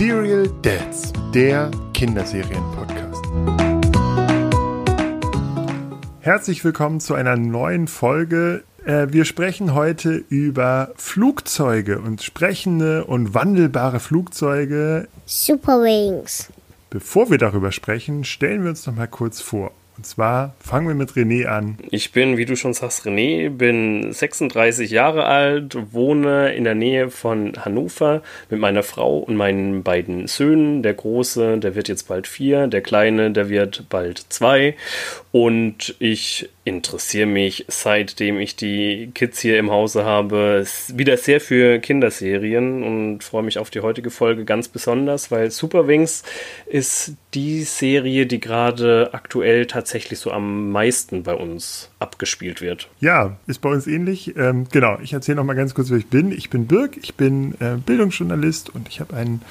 Serial Dads, der Kinderserien-Podcast. Herzlich willkommen zu einer neuen Folge. Äh, wir sprechen heute über Flugzeuge und sprechende und wandelbare Flugzeuge. Super Wings. Bevor wir darüber sprechen, stellen wir uns noch mal kurz vor. Und zwar fangen wir mit René an. Ich bin, wie du schon sagst, René, bin 36 Jahre alt, wohne in der Nähe von Hannover mit meiner Frau und meinen beiden Söhnen. Der Große, der wird jetzt bald vier, der Kleine, der wird bald zwei. Und ich interessiere mich, seitdem ich die Kids hier im Hause habe, wieder sehr für Kinderserien und freue mich auf die heutige Folge ganz besonders, weil Super Wings ist die Serie, die gerade aktuell tatsächlich so am meisten bei uns abgespielt wird. Ja, ist bei uns ähnlich. Ähm, genau, ich erzähle noch mal ganz kurz, wer ich bin. Ich bin Birg, ich bin äh, Bildungsjournalist und ich habe einen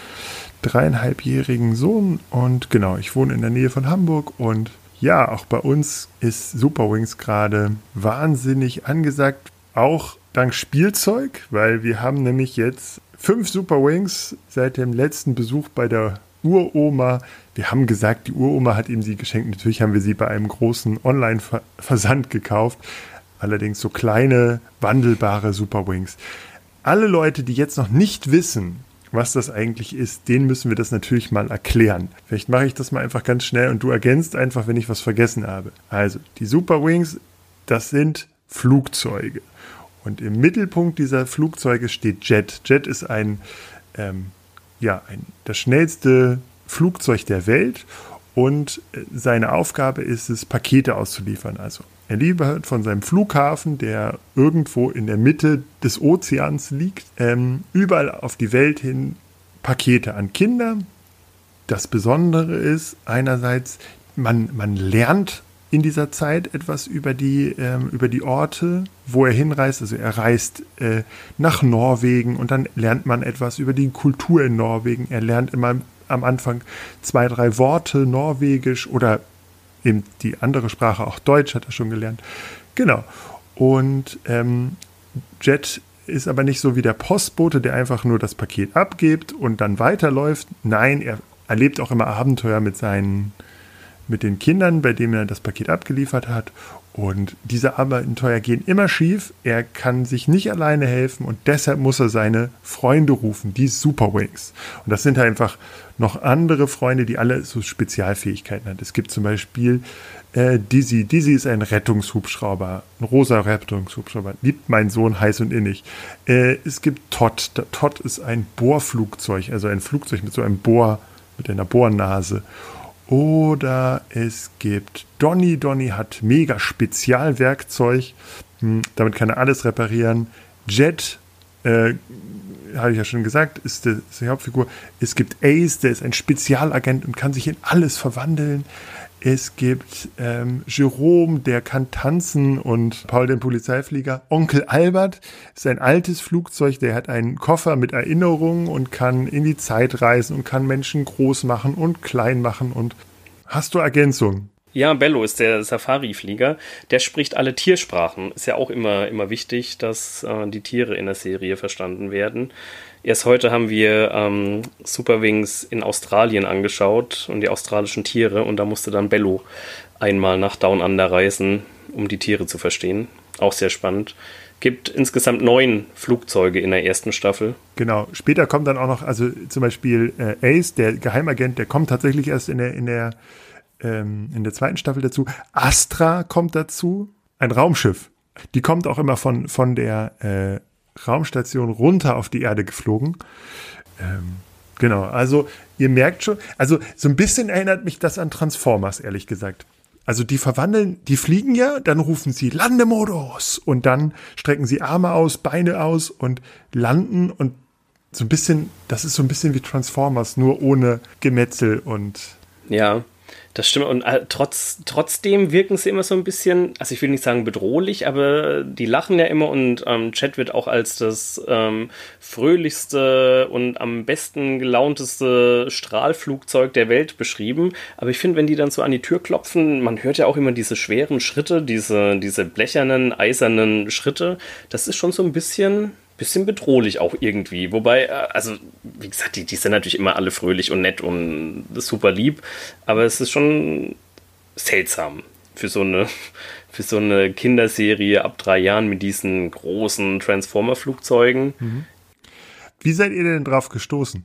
dreieinhalbjährigen Sohn und genau, ich wohne in der Nähe von Hamburg und ja, auch bei uns ist Super Wings gerade wahnsinnig angesagt, auch dank Spielzeug, weil wir haben nämlich jetzt fünf Super Wings seit dem letzten Besuch bei der Uroma. Wir haben gesagt, die Uroma hat ihm sie geschenkt. Natürlich haben wir sie bei einem großen Online-Versand gekauft. Allerdings so kleine, wandelbare Super Wings. Alle Leute, die jetzt noch nicht wissen, was das eigentlich ist, den müssen wir das natürlich mal erklären. Vielleicht mache ich das mal einfach ganz schnell und du ergänzt einfach, wenn ich was vergessen habe. Also, die Super Wings, das sind Flugzeuge. Und im Mittelpunkt dieser Flugzeuge steht Jet. Jet ist ein, ähm, ja, ein, das schnellste Flugzeug der Welt und äh, seine Aufgabe ist es, Pakete auszuliefern. Also er liefert von seinem Flughafen, der irgendwo in der Mitte des Ozeans liegt, ähm, überall auf die Welt hin Pakete an Kinder. Das Besondere ist einerseits, man, man lernt in dieser Zeit etwas über die, ähm, über die Orte, wo er hinreist. Also er reist äh, nach Norwegen und dann lernt man etwas über die Kultur in Norwegen. Er lernt immer am Anfang zwei, drei Worte Norwegisch oder eben die andere Sprache, auch Deutsch hat er schon gelernt. Genau. Und ähm, Jet ist aber nicht so wie der Postbote, der einfach nur das Paket abgibt und dann weiterläuft. Nein, er erlebt auch immer Abenteuer mit seinen, mit den Kindern, bei denen er das Paket abgeliefert hat. Und diese Abenteuer gehen immer schief. Er kann sich nicht alleine helfen und deshalb muss er seine Freunde rufen, die Superwings. Und das sind halt einfach noch andere Freunde, die alle so Spezialfähigkeiten haben. Es gibt zum Beispiel äh, Dizzy. Dizzy ist ein Rettungshubschrauber, ein rosa Rettungshubschrauber. Liebt mein Sohn heiß und innig. Äh, es gibt Todd. Todd ist ein Bohrflugzeug, also ein Flugzeug mit so einem Bohr, mit einer Bohrnase. Oder es gibt Donny. Donny hat mega Spezialwerkzeug. Hm, damit kann er alles reparieren. Jet, äh, habe ich ja schon gesagt, ist die, ist die, Hauptfigur. Es gibt Ace, der ist ein Spezialagent und kann sich in alles verwandeln. Es gibt ähm, Jerome, der kann tanzen und Paul, den Polizeiflieger. Onkel Albert ist ein altes Flugzeug, der hat einen Koffer mit Erinnerungen und kann in die Zeit reisen und kann Menschen groß machen und klein machen. Und hast du Ergänzung? Ja, Bello ist der Safari-Flieger. Der spricht alle Tiersprachen. Ist ja auch immer, immer wichtig, dass äh, die Tiere in der Serie verstanden werden. Erst heute haben wir ähm, Superwings in Australien angeschaut und die australischen Tiere und da musste dann Bello einmal nach Down Under reisen, um die Tiere zu verstehen. Auch sehr spannend. Gibt insgesamt neun Flugzeuge in der ersten Staffel. Genau. Später kommt dann auch noch, also zum Beispiel äh, Ace, der Geheimagent, der kommt tatsächlich erst in der, in der, ähm, in der zweiten Staffel dazu. Astra kommt dazu, ein Raumschiff. Die kommt auch immer von, von der äh, Raumstation runter auf die Erde geflogen. Ähm, genau, also ihr merkt schon, also so ein bisschen erinnert mich das an Transformers, ehrlich gesagt. Also die verwandeln, die fliegen ja, dann rufen sie Landemodus und dann strecken sie Arme aus, Beine aus und landen und so ein bisschen, das ist so ein bisschen wie Transformers, nur ohne Gemetzel und. Ja, das stimmt. Und äh, trotz, trotzdem wirken sie immer so ein bisschen, also ich will nicht sagen bedrohlich, aber die lachen ja immer und ähm, Chat wird auch als das ähm, fröhlichste und am besten gelaunteste Strahlflugzeug der Welt beschrieben. Aber ich finde, wenn die dann so an die Tür klopfen, man hört ja auch immer diese schweren Schritte, diese, diese blechernen, eisernen Schritte. Das ist schon so ein bisschen bisschen bedrohlich auch irgendwie. Wobei, äh, also, wie gesagt, die, die sind natürlich immer alle fröhlich und nett und super lieb, aber es ist schon seltsam für so eine, für so eine Kinderserie ab drei Jahren mit diesen großen Transformer-Flugzeugen. Mhm. Wie seid ihr denn drauf gestoßen?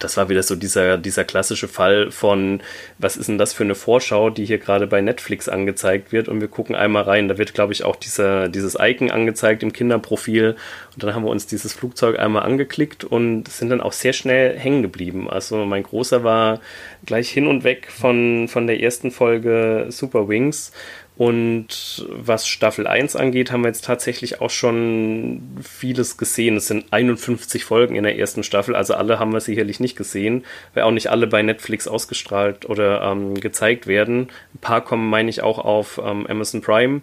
Das war wieder so dieser, dieser klassische Fall von, was ist denn das für eine Vorschau, die hier gerade bei Netflix angezeigt wird und wir gucken einmal rein. Da wird, glaube ich, auch dieser, dieses Icon angezeigt im Kinderprofil und dann haben wir uns dieses Flugzeug einmal angeklickt und sind dann auch sehr schnell hängen geblieben. Also mein Großer war gleich hin und weg von, von der ersten Folge Super Wings und was Staffel 1 angeht, haben wir jetzt tatsächlich auch schon vieles gesehen. Es sind 51 Folgen in der ersten Staffel, also alle haben wir sicherlich nicht gesehen, weil auch nicht alle bei Netflix ausgestrahlt oder ähm, gezeigt werden. Ein paar kommen, meine ich, auch auf ähm, Amazon Prime.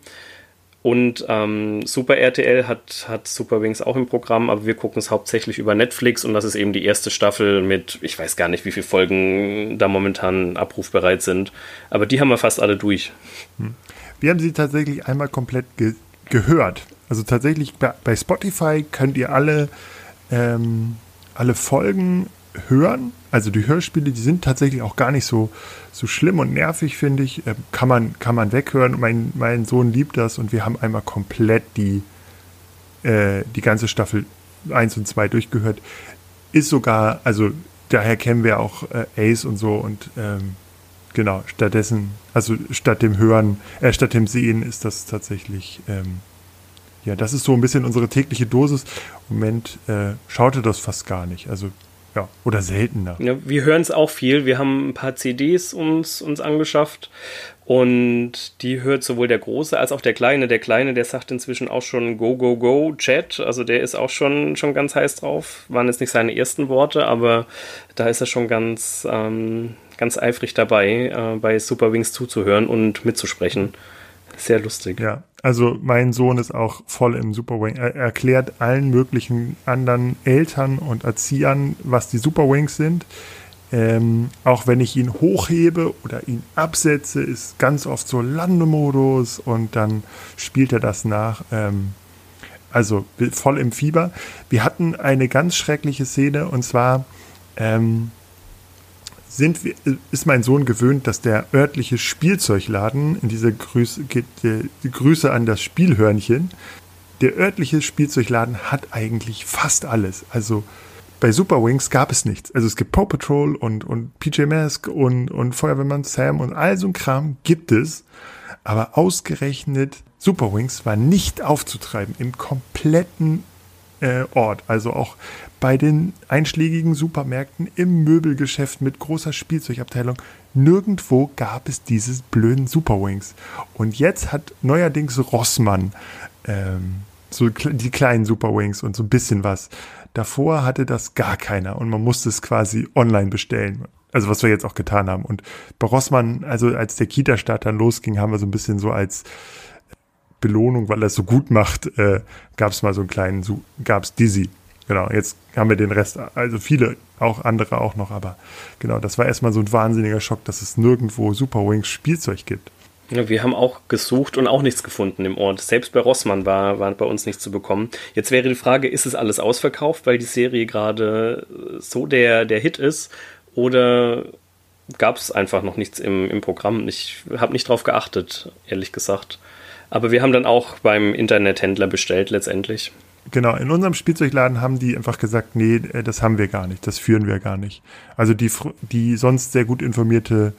Und ähm, Super RTL hat, hat Super Wings auch im Programm, aber wir gucken es hauptsächlich über Netflix und das ist eben die erste Staffel mit, ich weiß gar nicht, wie viele Folgen da momentan abrufbereit sind. Aber die haben wir fast alle durch. Hm. Wir haben sie tatsächlich einmal komplett ge gehört. Also tatsächlich bei, bei, Spotify könnt ihr alle, ähm, alle Folgen hören. Also die Hörspiele, die sind tatsächlich auch gar nicht so, so schlimm und nervig, finde ich. Ähm, kann, man, kann man weghören. Mein, mein Sohn liebt das und wir haben einmal komplett die, äh, die ganze Staffel 1 und 2 durchgehört. Ist sogar, also daher kennen wir auch äh, Ace und so und ähm, genau, stattdessen, also statt dem Hören, äh, statt dem Sehen ist das tatsächlich, ähm, ja, das ist so ein bisschen unsere tägliche Dosis. Im Moment äh, schaute das fast gar nicht. Also ja, oder seltener. Ja, wir hören es auch viel. Wir haben ein paar CDs uns, uns angeschafft und die hört sowohl der Große als auch der Kleine. Der Kleine, der sagt inzwischen auch schon Go, Go, Go, Chat. Also der ist auch schon, schon ganz heiß drauf. Waren jetzt nicht seine ersten Worte, aber da ist er schon ganz, ähm, ganz eifrig dabei, äh, bei Super Wings zuzuhören und mitzusprechen. Sehr lustig. Ja, also mein Sohn ist auch voll im Super Wing. Er erklärt allen möglichen anderen Eltern und Erziehern, was die Super Wings sind. Ähm, auch wenn ich ihn hochhebe oder ihn absetze, ist ganz oft so Landemodus und dann spielt er das nach. Ähm, also voll im Fieber. Wir hatten eine ganz schreckliche Szene und zwar ähm, sind wir, ist mein Sohn gewöhnt, dass der örtliche Spielzeugladen, in dieser Grüße, die, die Grüße an das Spielhörnchen, der örtliche Spielzeugladen hat eigentlich fast alles. Also bei Super Wings gab es nichts. Also es gibt Paw Patrol und, und PJ Mask und, und Feuerwehrmann Sam und all so ein Kram gibt es. Aber ausgerechnet Super Wings war nicht aufzutreiben im kompletten äh, Ort. Also auch bei den einschlägigen Supermärkten, im Möbelgeschäft mit großer Spielzeugabteilung. Nirgendwo gab es dieses blöden Superwings. Und jetzt hat neuerdings Rossmann ähm, so die kleinen Superwings und so ein bisschen was. Davor hatte das gar keiner und man musste es quasi online bestellen. Also was wir jetzt auch getan haben. Und bei Rossmann, also als der Kita-Start dann losging, haben wir so ein bisschen so als Belohnung, weil er es so gut macht, äh, gab es mal so einen kleinen, gab es Dizzy. Genau, jetzt haben wir den Rest, also viele, auch andere auch noch, aber genau, das war erstmal so ein wahnsinniger Schock, dass es nirgendwo Super Wings Spielzeug gibt. Ja, wir haben auch gesucht und auch nichts gefunden im Ort. Selbst bei Rossmann war, war bei uns nichts zu bekommen. Jetzt wäre die Frage, ist es alles ausverkauft, weil die Serie gerade so der, der Hit ist? Oder gab es einfach noch nichts im, im Programm? Ich habe nicht drauf geachtet, ehrlich gesagt. Aber wir haben dann auch beim Internethändler bestellt letztendlich. Genau, in unserem Spielzeugladen haben die einfach gesagt, nee, äh, das haben wir gar nicht, das führen wir gar nicht. Also die, die sonst sehr gut informierte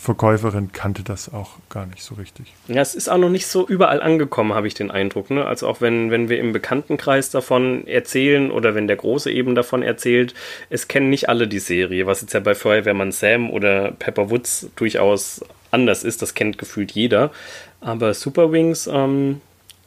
Verkäuferin kannte das auch gar nicht so richtig. Ja, es ist auch noch nicht so überall angekommen, habe ich den Eindruck. Ne? Also auch wenn, wenn wir im Bekanntenkreis davon erzählen oder wenn der Große eben davon erzählt, es kennen nicht alle die Serie, was jetzt ja bei Feuerwehrmann Sam oder Pepper Woods durchaus anders ist, das kennt gefühlt jeder. Aber Super Wings, ähm,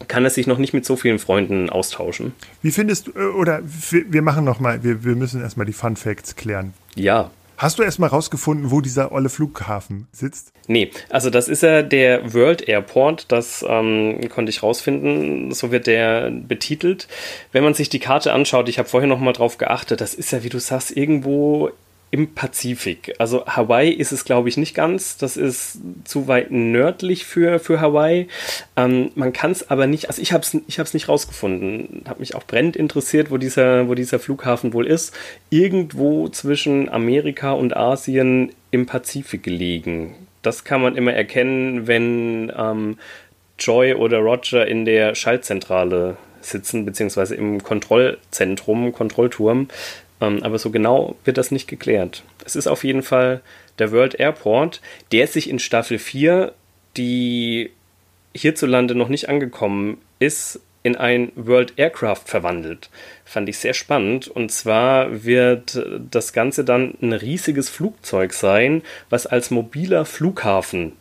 kann er sich noch nicht mit so vielen Freunden austauschen. Wie findest du, äh, oder wir machen noch mal, wir, wir müssen erstmal die Fun Facts klären. Ja. Hast du erstmal rausgefunden, wo dieser olle Flughafen sitzt? Nee, also das ist ja der World Airport, das ähm, konnte ich rausfinden, so wird der betitelt. Wenn man sich die Karte anschaut, ich habe vorher noch mal drauf geachtet, das ist ja, wie du sagst, irgendwo im Pazifik. Also Hawaii ist es, glaube ich, nicht ganz. Das ist zu weit nördlich für, für Hawaii. Ähm, man kann es aber nicht, also ich habe es ich nicht rausgefunden. Habe mich auch brennend interessiert, wo dieser, wo dieser Flughafen wohl ist. Irgendwo zwischen Amerika und Asien im Pazifik gelegen. Das kann man immer erkennen, wenn ähm, Joy oder Roger in der Schaltzentrale sitzen, beziehungsweise im Kontrollzentrum, Kontrollturm. Ähm, aber so genau wird das nicht geklärt. Es ist auf jeden Fall der World Airport, der sich in Staffel 4, die hierzulande noch nicht angekommen ist, in ein World Aircraft verwandelt. Fand ich sehr spannend. Und zwar wird das Ganze dann ein riesiges Flugzeug sein, was als mobiler Flughafen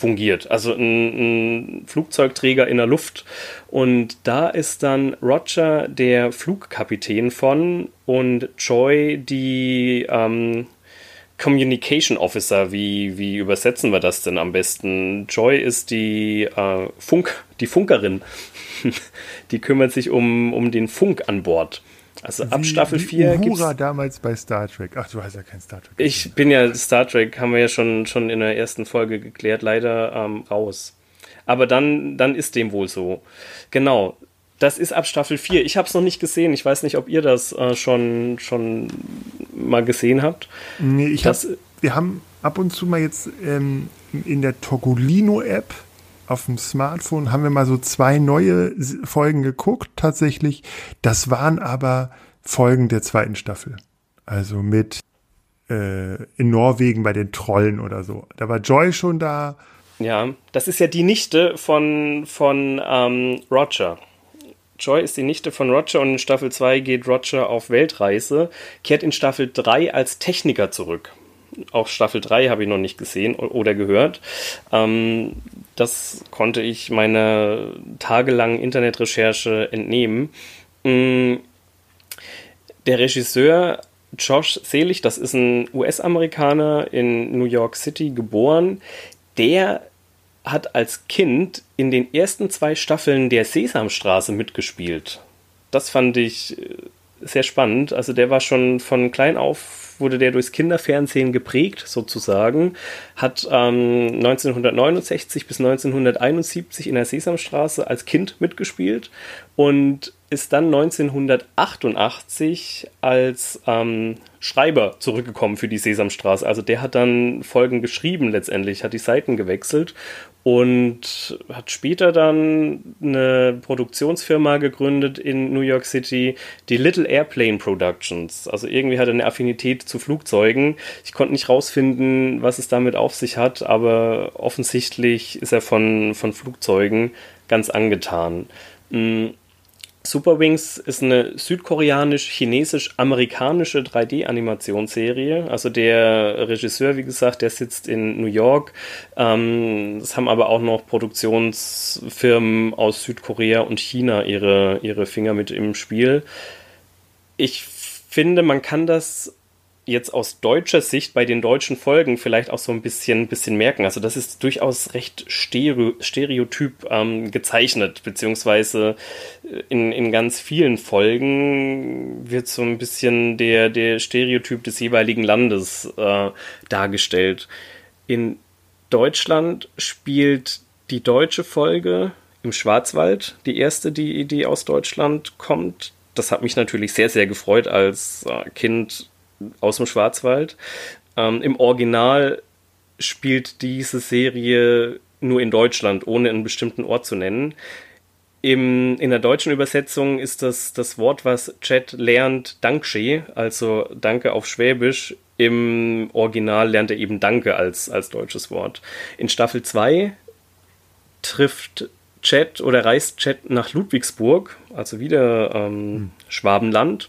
fungiert. Also ein, ein, Flugzeugträger in der Luft. Und da ist dann Roger der Flugkapitän von und Joy die ähm, Communication Officer. Wie, wie übersetzen wir das denn am besten? Joy ist die äh, Funk, die Funkerin. die kümmert sich um, um den Funk an Bord. Also ab wie, Staffel 4 gibt Uhura damals bei Star Trek. Ach, du hast ja kein Star Trek. Ich bin ja Star Trek, haben wir ja schon, schon in der ersten Folge geklärt, leider ähm, raus. Aber dann, dann ist dem wohl so. Genau. Das ist ab Staffel 4. Ich habe es noch nicht gesehen. Ich weiß nicht, ob ihr das äh, schon, schon mal gesehen habt. Nee, ich das, hab, wir haben ab und zu mal jetzt ähm, in der Togolino-App auf dem Smartphone haben wir mal so zwei neue Folgen geguckt, tatsächlich. Das waren aber Folgen der zweiten Staffel. Also mit äh, in Norwegen bei den Trollen oder so. Da war Joy schon da. Ja, das ist ja die Nichte von, von ähm, Roger. Joy ist die Nichte von Roger und in Staffel 2 geht Roger auf Weltreise, kehrt in Staffel 3 als Techniker zurück auch Staffel 3 habe ich noch nicht gesehen oder gehört. Ähm, das konnte ich meiner tagelangen Internetrecherche entnehmen. Mm, der Regisseur Josh Selig, das ist ein US-Amerikaner in New York City geboren, der hat als Kind in den ersten zwei Staffeln der Sesamstraße mitgespielt. Das fand ich äh, sehr spannend. Also der war schon von klein auf wurde der durchs Kinderfernsehen geprägt, sozusagen, hat ähm, 1969 bis 1971 in der Sesamstraße als Kind mitgespielt und ist dann 1988 als ähm, Schreiber zurückgekommen für die Sesamstraße. Also der hat dann Folgen geschrieben letztendlich, hat die Seiten gewechselt und hat später dann eine Produktionsfirma gegründet in New York City, die Little Airplane Productions. Also irgendwie hat er eine Affinität zu Flugzeugen. Ich konnte nicht rausfinden, was es damit auf sich hat, aber offensichtlich ist er von, von Flugzeugen ganz angetan. Mm, Super Wings ist eine südkoreanisch-chinesisch-amerikanische 3D-Animationsserie. Also der Regisseur, wie gesagt, der sitzt in New York. Ähm, es haben aber auch noch Produktionsfirmen aus Südkorea und China ihre, ihre Finger mit im Spiel. Ich finde, man kann das jetzt aus deutscher Sicht bei den deutschen Folgen vielleicht auch so ein bisschen, bisschen merken. Also das ist durchaus recht stereo, stereotyp ähm, gezeichnet, beziehungsweise äh, in, in ganz vielen Folgen wird so ein bisschen der, der Stereotyp des jeweiligen Landes äh, dargestellt. In Deutschland spielt die deutsche Folge im Schwarzwald, die erste, die, die aus Deutschland kommt. Das hat mich natürlich sehr, sehr gefreut als äh, Kind aus dem Schwarzwald. Ähm, Im Original spielt diese Serie nur in Deutschland, ohne einen bestimmten Ort zu nennen. Im, in der deutschen Übersetzung ist das das Wort, was Chat lernt, Danksche, also Danke auf Schwäbisch. Im Original lernt er eben Danke als, als deutsches Wort. In Staffel 2 trifft Chat oder reist Chat nach Ludwigsburg, also wieder ähm, hm. Schwabenland.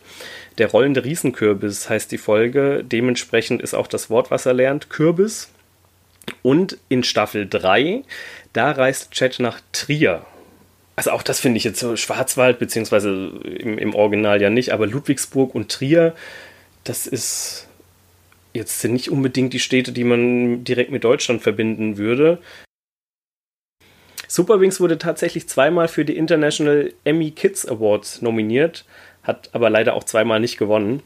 Der rollende Riesenkürbis heißt die Folge. Dementsprechend ist auch das Wort, was er lernt, Kürbis. Und in Staffel 3, da reist Chat nach Trier. Also auch das finde ich jetzt so Schwarzwald, beziehungsweise im, im Original ja nicht, aber Ludwigsburg und Trier, das ist jetzt nicht unbedingt die Städte, die man direkt mit Deutschland verbinden würde. Superwings wurde tatsächlich zweimal für die International Emmy Kids Awards nominiert hat aber leider auch zweimal nicht gewonnen.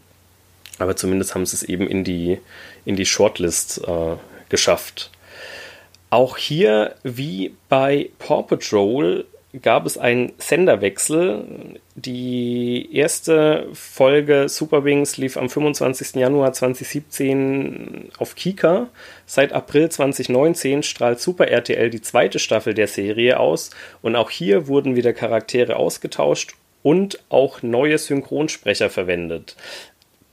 Aber zumindest haben sie es eben in die, in die Shortlist äh, geschafft. Auch hier, wie bei Paw Patrol, gab es einen Senderwechsel. Die erste Folge Super Wings lief am 25. Januar 2017 auf Kika. Seit April 2019 strahlt Super RTL die zweite Staffel der Serie aus und auch hier wurden wieder Charaktere ausgetauscht und auch neue Synchronsprecher verwendet.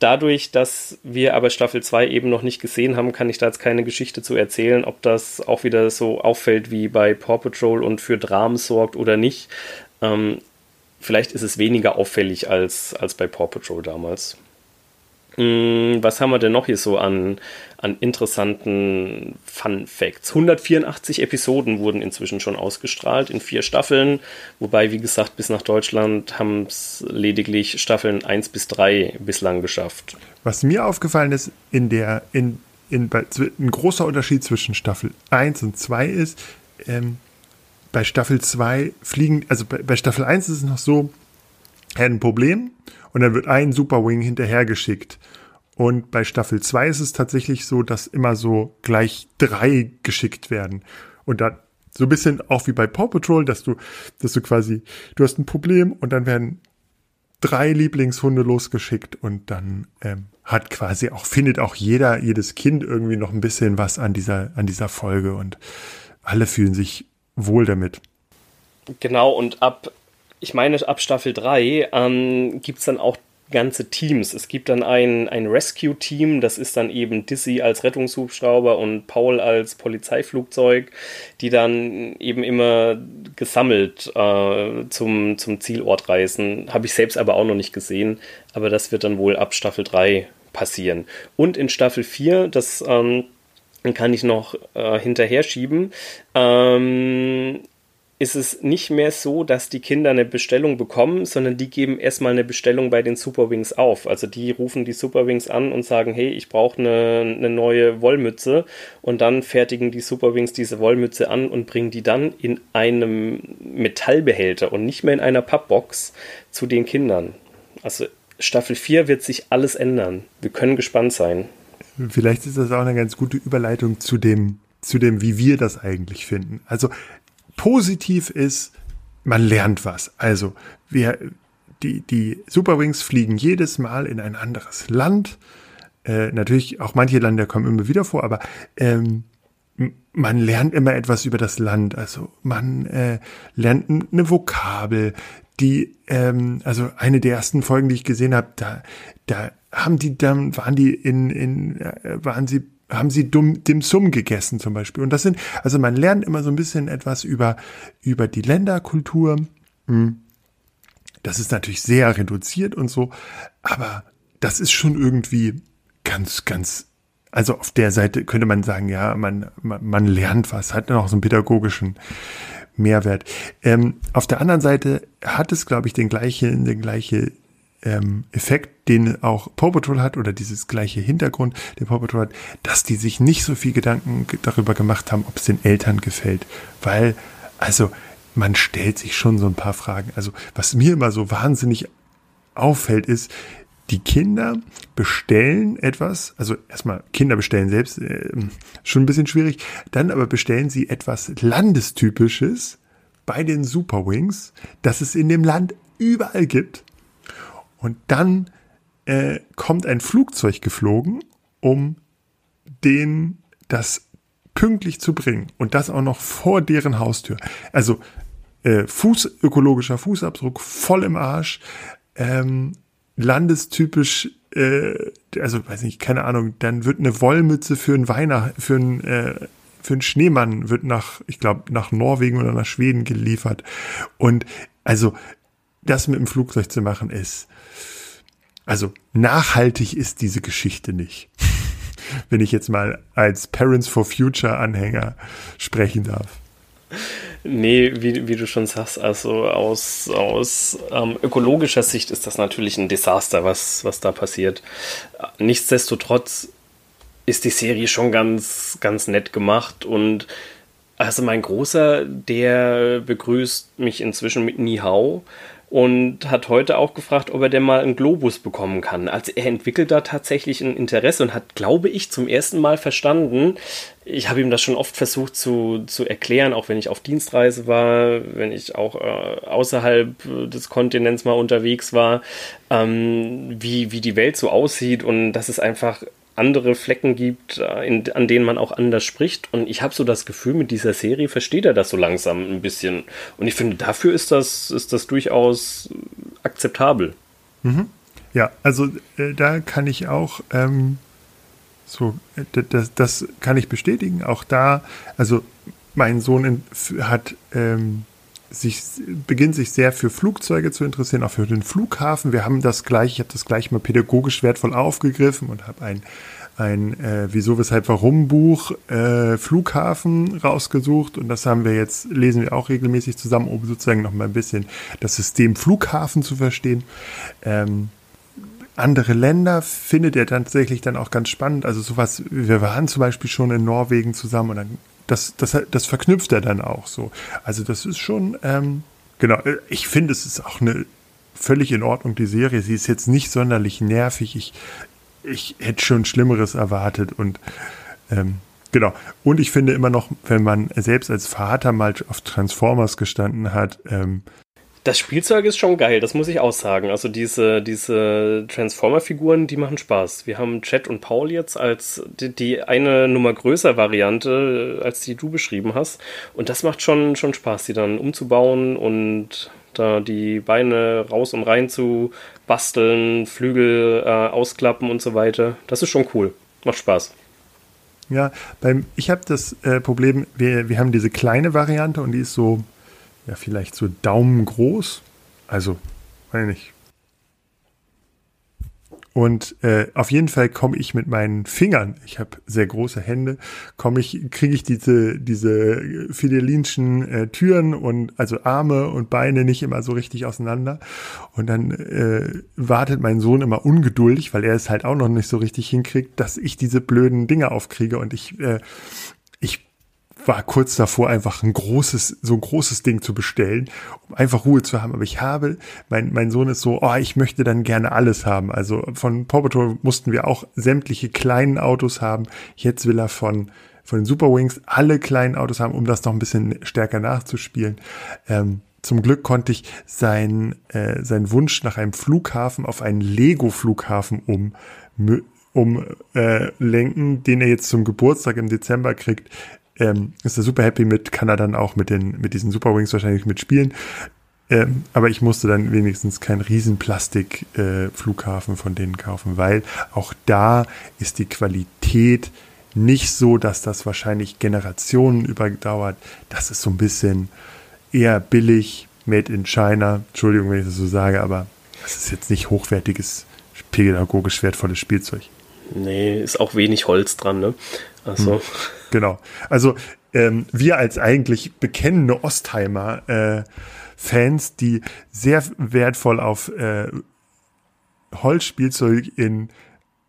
Dadurch, dass wir aber Staffel 2 eben noch nicht gesehen haben, kann ich da jetzt keine Geschichte zu erzählen, ob das auch wieder so auffällt wie bei Paw Patrol und für Dramen sorgt oder nicht. Ähm, vielleicht ist es weniger auffällig als, als bei Paw Patrol damals. Mm, was haben wir denn noch hier so an, an interessanten Fun Facts? 184 Episoden wurden inzwischen schon ausgestrahlt in vier Staffeln, wobei, wie gesagt, bis nach Deutschland haben es lediglich Staffeln 1 bis 3 bislang geschafft. Was mir aufgefallen ist, in der, in, in, ein großer Unterschied zwischen Staffel 1 und 2 ist, ähm, bei Staffel 2 fliegen, also bei, bei Staffel 1 ist es noch so, er hat ein Problem und dann wird ein Superwing hinterhergeschickt. Und bei Staffel 2 ist es tatsächlich so, dass immer so gleich drei geschickt werden. Und da so ein bisschen auch wie bei Paw Patrol, dass du, dass du quasi, du hast ein Problem und dann werden drei Lieblingshunde losgeschickt und dann ähm, hat quasi auch, findet auch jeder, jedes Kind irgendwie noch ein bisschen was an dieser, an dieser Folge und alle fühlen sich wohl damit. Genau, und ab ich meine, ab Staffel 3 ähm, gibt es dann auch ganze Teams. Es gibt dann ein, ein Rescue-Team, das ist dann eben Dizzy als Rettungshubschrauber und Paul als Polizeiflugzeug, die dann eben immer gesammelt äh, zum, zum Zielort reisen. Habe ich selbst aber auch noch nicht gesehen, aber das wird dann wohl ab Staffel 3 passieren. Und in Staffel 4, das ähm, kann ich noch äh, hinterher schieben, ähm, ist es nicht mehr so, dass die Kinder eine Bestellung bekommen, sondern die geben erstmal eine Bestellung bei den Superwings auf. Also die rufen die Superwings an und sagen, hey, ich brauche eine, eine neue Wollmütze und dann fertigen die Superwings diese Wollmütze an und bringen die dann in einem Metallbehälter und nicht mehr in einer Pappbox zu den Kindern. Also Staffel 4 wird sich alles ändern. Wir können gespannt sein. Vielleicht ist das auch eine ganz gute Überleitung zu dem, zu dem, wie wir das eigentlich finden. Also positiv ist, man lernt was. Also wir, die, die Superwings fliegen jedes Mal in ein anderes Land. Äh, natürlich, auch manche Länder kommen immer wieder vor, aber ähm, man lernt immer etwas über das Land. Also man äh, lernt eine Vokabel, die, ähm, also eine der ersten Folgen, die ich gesehen habe, da, da haben die dann, waren die in, in, äh, waren sie haben sie Dum, Dim Sum gegessen zum Beispiel. Und das sind, also man lernt immer so ein bisschen etwas über, über die Länderkultur. Hm. Das ist natürlich sehr reduziert und so, aber das ist schon irgendwie ganz, ganz, also auf der Seite könnte man sagen, ja, man, man, man lernt was, hat noch so einen pädagogischen Mehrwert. Ähm, auf der anderen Seite hat es, glaube ich, den gleichen, den gleiche ähm, Effekt, den auch Paw Patrol hat oder dieses gleiche Hintergrund, den Paw Patrol hat, dass die sich nicht so viel Gedanken darüber gemacht haben, ob es den Eltern gefällt, weil also man stellt sich schon so ein paar Fragen. Also was mir immer so wahnsinnig auffällt, ist, die Kinder bestellen etwas, also erstmal Kinder bestellen selbst, äh, schon ein bisschen schwierig, dann aber bestellen sie etwas Landestypisches bei den Superwings, das es in dem Land überall gibt und dann äh, kommt ein Flugzeug geflogen, um den das pünktlich zu bringen. Und das auch noch vor deren Haustür. Also äh, Fuß, ökologischer Fußabdruck voll im Arsch. Ähm, landestypisch, äh, also weiß nicht, keine Ahnung, dann wird eine Wollmütze für einen Weihnacht, für einen, äh, für einen Schneemann wird nach, ich glaube, nach Norwegen oder nach Schweden geliefert. Und also das mit dem Flugzeug zu machen ist, also nachhaltig ist diese Geschichte nicht. Wenn ich jetzt mal als Parents for Future Anhänger sprechen darf. Nee, wie, wie du schon sagst, also aus, aus ähm, ökologischer Sicht ist das natürlich ein Desaster, was, was da passiert. Nichtsdestotrotz ist die Serie schon ganz, ganz nett gemacht und also mein Großer, der begrüßt mich inzwischen mit Ni Hao und hat heute auch gefragt, ob er denn mal einen Globus bekommen kann. Also er entwickelt da tatsächlich ein Interesse und hat, glaube ich, zum ersten Mal verstanden, ich habe ihm das schon oft versucht zu, zu erklären, auch wenn ich auf Dienstreise war, wenn ich auch äh, außerhalb des Kontinents mal unterwegs war, ähm, wie, wie die Welt so aussieht und dass es einfach andere Flecken gibt, äh, in, an denen man auch anders spricht. Und ich habe so das Gefühl, mit dieser Serie versteht er das so langsam ein bisschen. Und ich finde, dafür ist das, ist das durchaus akzeptabel. Mhm. Ja, also äh, da kann ich auch ähm, so, äh, das, das kann ich bestätigen. Auch da, also mein Sohn hat ähm, sich, beginnt sich sehr für Flugzeuge zu interessieren, auch für den Flughafen. Wir haben das gleich, ich habe das gleich mal pädagogisch wertvoll aufgegriffen und habe ein, ein äh, Wieso, Weshalb, Warum Buch äh, Flughafen rausgesucht und das haben wir jetzt, lesen wir auch regelmäßig zusammen, um sozusagen noch mal ein bisschen das System Flughafen zu verstehen. Ähm, andere Länder findet er tatsächlich dann auch ganz spannend. Also sowas, wir waren zum Beispiel schon in Norwegen zusammen und dann das, das, das verknüpft er dann auch so. Also das ist schon, ähm, genau, äh, ich finde, es ist auch eine völlig in Ordnung, die Serie. Sie ist jetzt nicht sonderlich nervig. Ich, ich hätte schon Schlimmeres erwartet und ähm, genau. Und ich finde immer noch, wenn man selbst als Vater mal auf Transformers gestanden hat, ähm, das Spielzeug ist schon geil, das muss ich auch sagen. Also diese, diese Transformer-Figuren, die machen Spaß. Wir haben Chat und Paul jetzt als die, die, eine Nummer größer Variante, als die du beschrieben hast. Und das macht schon, schon Spaß, die dann umzubauen und da die Beine raus und rein zu basteln, Flügel äh, ausklappen und so weiter. Das ist schon cool. Macht Spaß. Ja, beim, ich habe das äh, Problem, wir, wir haben diese kleine Variante und die ist so ja, vielleicht so daumengroß. Also, meine ich. Und äh, auf jeden Fall komme ich mit meinen Fingern, ich habe sehr große Hände, komme ich, kriege ich diese diese fidelinschen äh, Türen und also Arme und Beine nicht immer so richtig auseinander. Und dann äh, wartet mein Sohn immer ungeduldig, weil er es halt auch noch nicht so richtig hinkriegt, dass ich diese blöden Dinge aufkriege. Und ich äh, war kurz davor, einfach ein großes, so ein großes Ding zu bestellen, um einfach Ruhe zu haben. Aber ich habe, mein, mein Sohn ist so, oh, ich möchte dann gerne alles haben. Also von Paw Patrol mussten wir auch sämtliche kleinen Autos haben. Jetzt will er von, von den Super Wings alle kleinen Autos haben, um das noch ein bisschen stärker nachzuspielen. Ähm, zum Glück konnte ich sein, äh, sein Wunsch nach einem Flughafen auf einen Lego-Flughafen um, um äh, lenken, den er jetzt zum Geburtstag im Dezember kriegt ähm, ist er super happy mit, kann er dann auch mit den, mit diesen Super Wings wahrscheinlich mitspielen. Ähm, aber ich musste dann wenigstens keinen riesen Plastik-Flughafen äh, von denen kaufen, weil auch da ist die Qualität nicht so, dass das wahrscheinlich Generationen überdauert. Das ist so ein bisschen eher billig, made in China. Entschuldigung, wenn ich das so sage, aber das ist jetzt nicht hochwertiges, pädagogisch wertvolles Spielzeug. Nee, ist auch wenig Holz dran, ne? Also. Hm. Genau. Also ähm, wir als eigentlich bekennende Ostheimer äh, Fans, die sehr wertvoll auf äh, Holzspielzeug in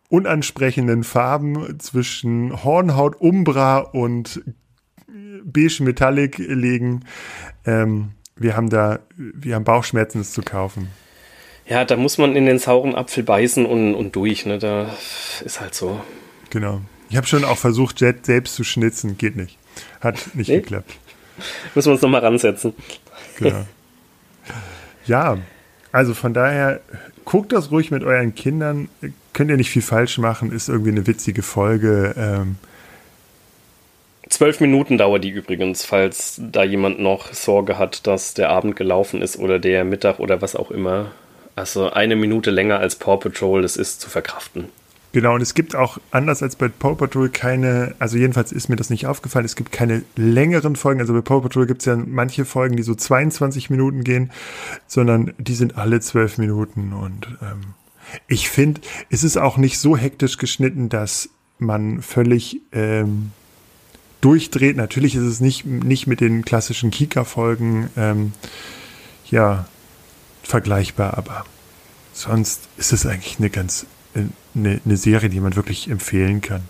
unansprechenden Farben zwischen Hornhaut, Umbra und beige Metallic legen. Ähm, wir haben da, wir haben Bauchschmerzen, es zu kaufen. Ja, da muss man in den sauren Apfel beißen und, und durch, ne? Da ist halt so. Genau. Ich habe schon auch versucht, Jet selbst zu schnitzen. Geht nicht. Hat nicht nee? geklappt. Müssen wir uns nochmal ransetzen. Genau. Ja, also von daher, guckt das ruhig mit euren Kindern. Könnt ihr nicht viel falsch machen. Ist irgendwie eine witzige Folge. Ähm, Zwölf Minuten dauert die übrigens, falls da jemand noch Sorge hat, dass der Abend gelaufen ist oder der Mittag oder was auch immer. Also eine Minute länger als Paw Patrol, das ist zu verkraften. Genau, und es gibt auch, anders als bei Paw Patrol, keine, also jedenfalls ist mir das nicht aufgefallen, es gibt keine längeren Folgen. Also bei Paw Patrol gibt es ja manche Folgen, die so 22 Minuten gehen, sondern die sind alle 12 Minuten. Und ähm, ich finde, es ist auch nicht so hektisch geschnitten, dass man völlig ähm, durchdreht. Natürlich ist es nicht, nicht mit den klassischen Kika-Folgen ähm, ja, vergleichbar, aber sonst ist es eigentlich eine ganz eine, eine Serie, die man wirklich empfehlen kann.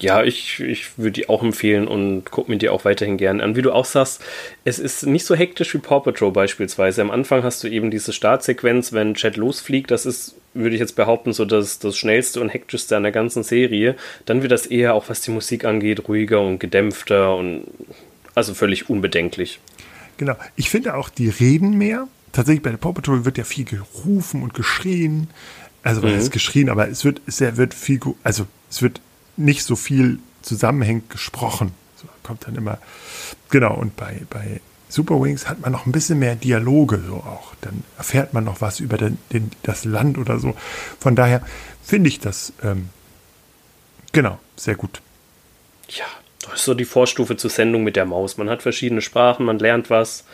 Ja, ich, ich würde die auch empfehlen und gucke mir die auch weiterhin gerne an. Wie du auch sagst, es ist nicht so hektisch wie Paw Patrol beispielsweise. Am Anfang hast du eben diese Startsequenz, wenn Chat losfliegt. Das ist, würde ich jetzt behaupten, so das, das schnellste und hektischste an der ganzen Serie. Dann wird das eher, auch was die Musik angeht, ruhiger und gedämpfter und also völlig unbedenklich. Genau. Ich finde auch, die reden mehr. Tatsächlich bei der Paw Patrol wird ja viel gerufen und geschrien. Also, was mhm. ist geschrien, aber es wird, es wird viel, also, es wird nicht so viel zusammenhängend gesprochen. So kommt dann immer, genau, und bei, bei Super Wings hat man noch ein bisschen mehr Dialoge so auch. Dann erfährt man noch was über den, den, das Land oder so. Von daher finde ich das, ähm, genau, sehr gut. Ja, das ist so die Vorstufe zur Sendung mit der Maus. Man hat verschiedene Sprachen, man lernt was.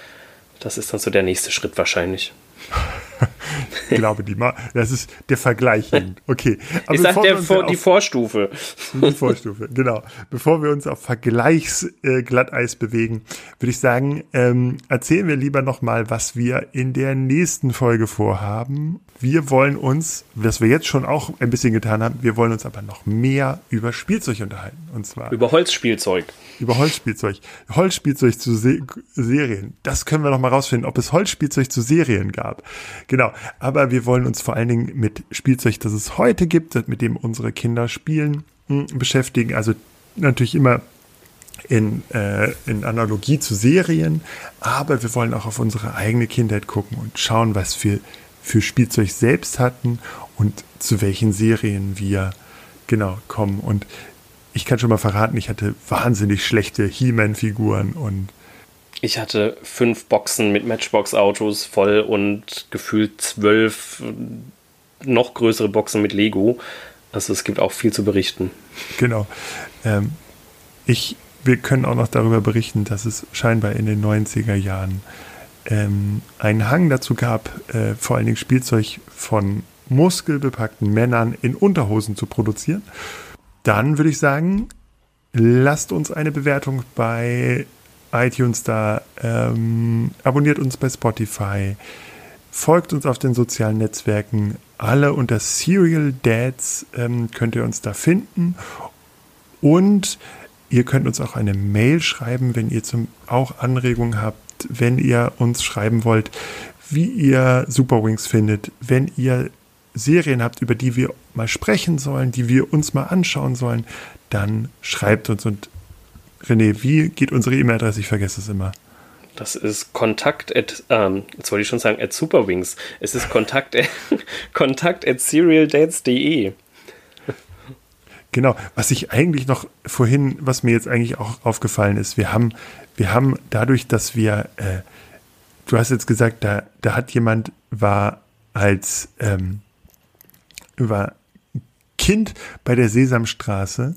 Das ist dann so der nächste Schritt wahrscheinlich. ich glaube, die Ma das ist der Vergleich. Okay. Aber ich sag der Vor die Vorstufe. Die Vorstufe, genau. Bevor wir uns auf Vergleichsglatteis äh, bewegen, würde ich sagen, ähm, erzählen wir lieber nochmal, was wir in der nächsten Folge vorhaben. Wir wollen uns, was wir jetzt schon auch ein bisschen getan haben, wir wollen uns aber noch mehr über Spielzeug unterhalten. Und zwar über Holzspielzeug. Über Holzspielzeug. Holzspielzeug zu Se Serien. Das können wir noch mal rausfinden, ob es Holzspielzeug zu Serien gab. Genau. Aber wir wollen uns vor allen Dingen mit Spielzeug, das es heute gibt, mit dem unsere Kinder spielen, hm, beschäftigen. Also natürlich immer in, äh, in Analogie zu Serien, aber wir wollen auch auf unsere eigene Kindheit gucken und schauen, was wir für Spielzeug selbst hatten und zu welchen Serien wir genau kommen. Und ich kann schon mal verraten, ich hatte wahnsinnig schlechte He-Man-Figuren und ich hatte fünf Boxen mit Matchbox-Autos voll und gefühlt zwölf noch größere Boxen mit Lego. Also es gibt auch viel zu berichten. Genau. Ähm, ich, wir können auch noch darüber berichten, dass es scheinbar in den 90er Jahren ähm, einen Hang dazu gab, äh, vor allen Dingen Spielzeug von muskelbepackten Männern in Unterhosen zu produzieren. Dann würde ich sagen, lasst uns eine Bewertung bei iTunes da, ähm, abonniert uns bei Spotify, folgt uns auf den sozialen Netzwerken. Alle unter Serial Dads ähm, könnt ihr uns da finden. Und ihr könnt uns auch eine Mail schreiben, wenn ihr zum, auch Anregungen habt, wenn ihr uns schreiben wollt, wie ihr Super Wings findet, wenn ihr Serien habt, über die wir mal sprechen sollen, die wir uns mal anschauen sollen, dann schreibt uns. Und René, wie geht unsere E-Mail-Adresse? Ich vergesse es immer. Das ist kontakt at, ähm, jetzt wollte ich schon sagen, at superwings. Es ist kontakt at, kontakt at serialdates.de. Genau, was ich eigentlich noch vorhin, was mir jetzt eigentlich auch aufgefallen ist, wir haben, wir haben dadurch, dass wir, äh, du hast jetzt gesagt, da, da hat jemand, war als, ähm, über Kind bei der Sesamstraße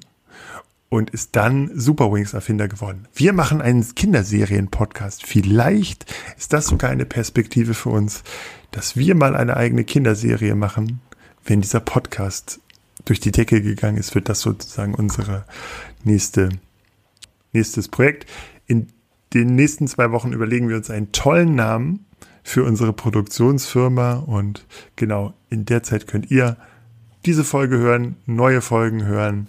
und ist dann Superwings-Erfinder geworden. Wir machen einen Kinderserien-Podcast. Vielleicht ist das sogar eine Perspektive für uns, dass wir mal eine eigene Kinderserie machen. Wenn dieser Podcast durch die Decke gegangen ist, wird das sozusagen unsere nächste, nächstes Projekt. In den nächsten zwei Wochen überlegen wir uns einen tollen Namen für unsere Produktionsfirma und genau in der Zeit könnt ihr diese Folge hören, neue Folgen hören,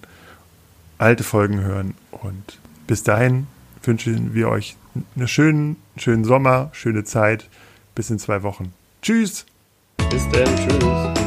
alte Folgen hören und bis dahin wünschen wir euch einen schönen, schönen Sommer, schöne Zeit. Bis in zwei Wochen. Tschüss. Bis dann. Tschüss.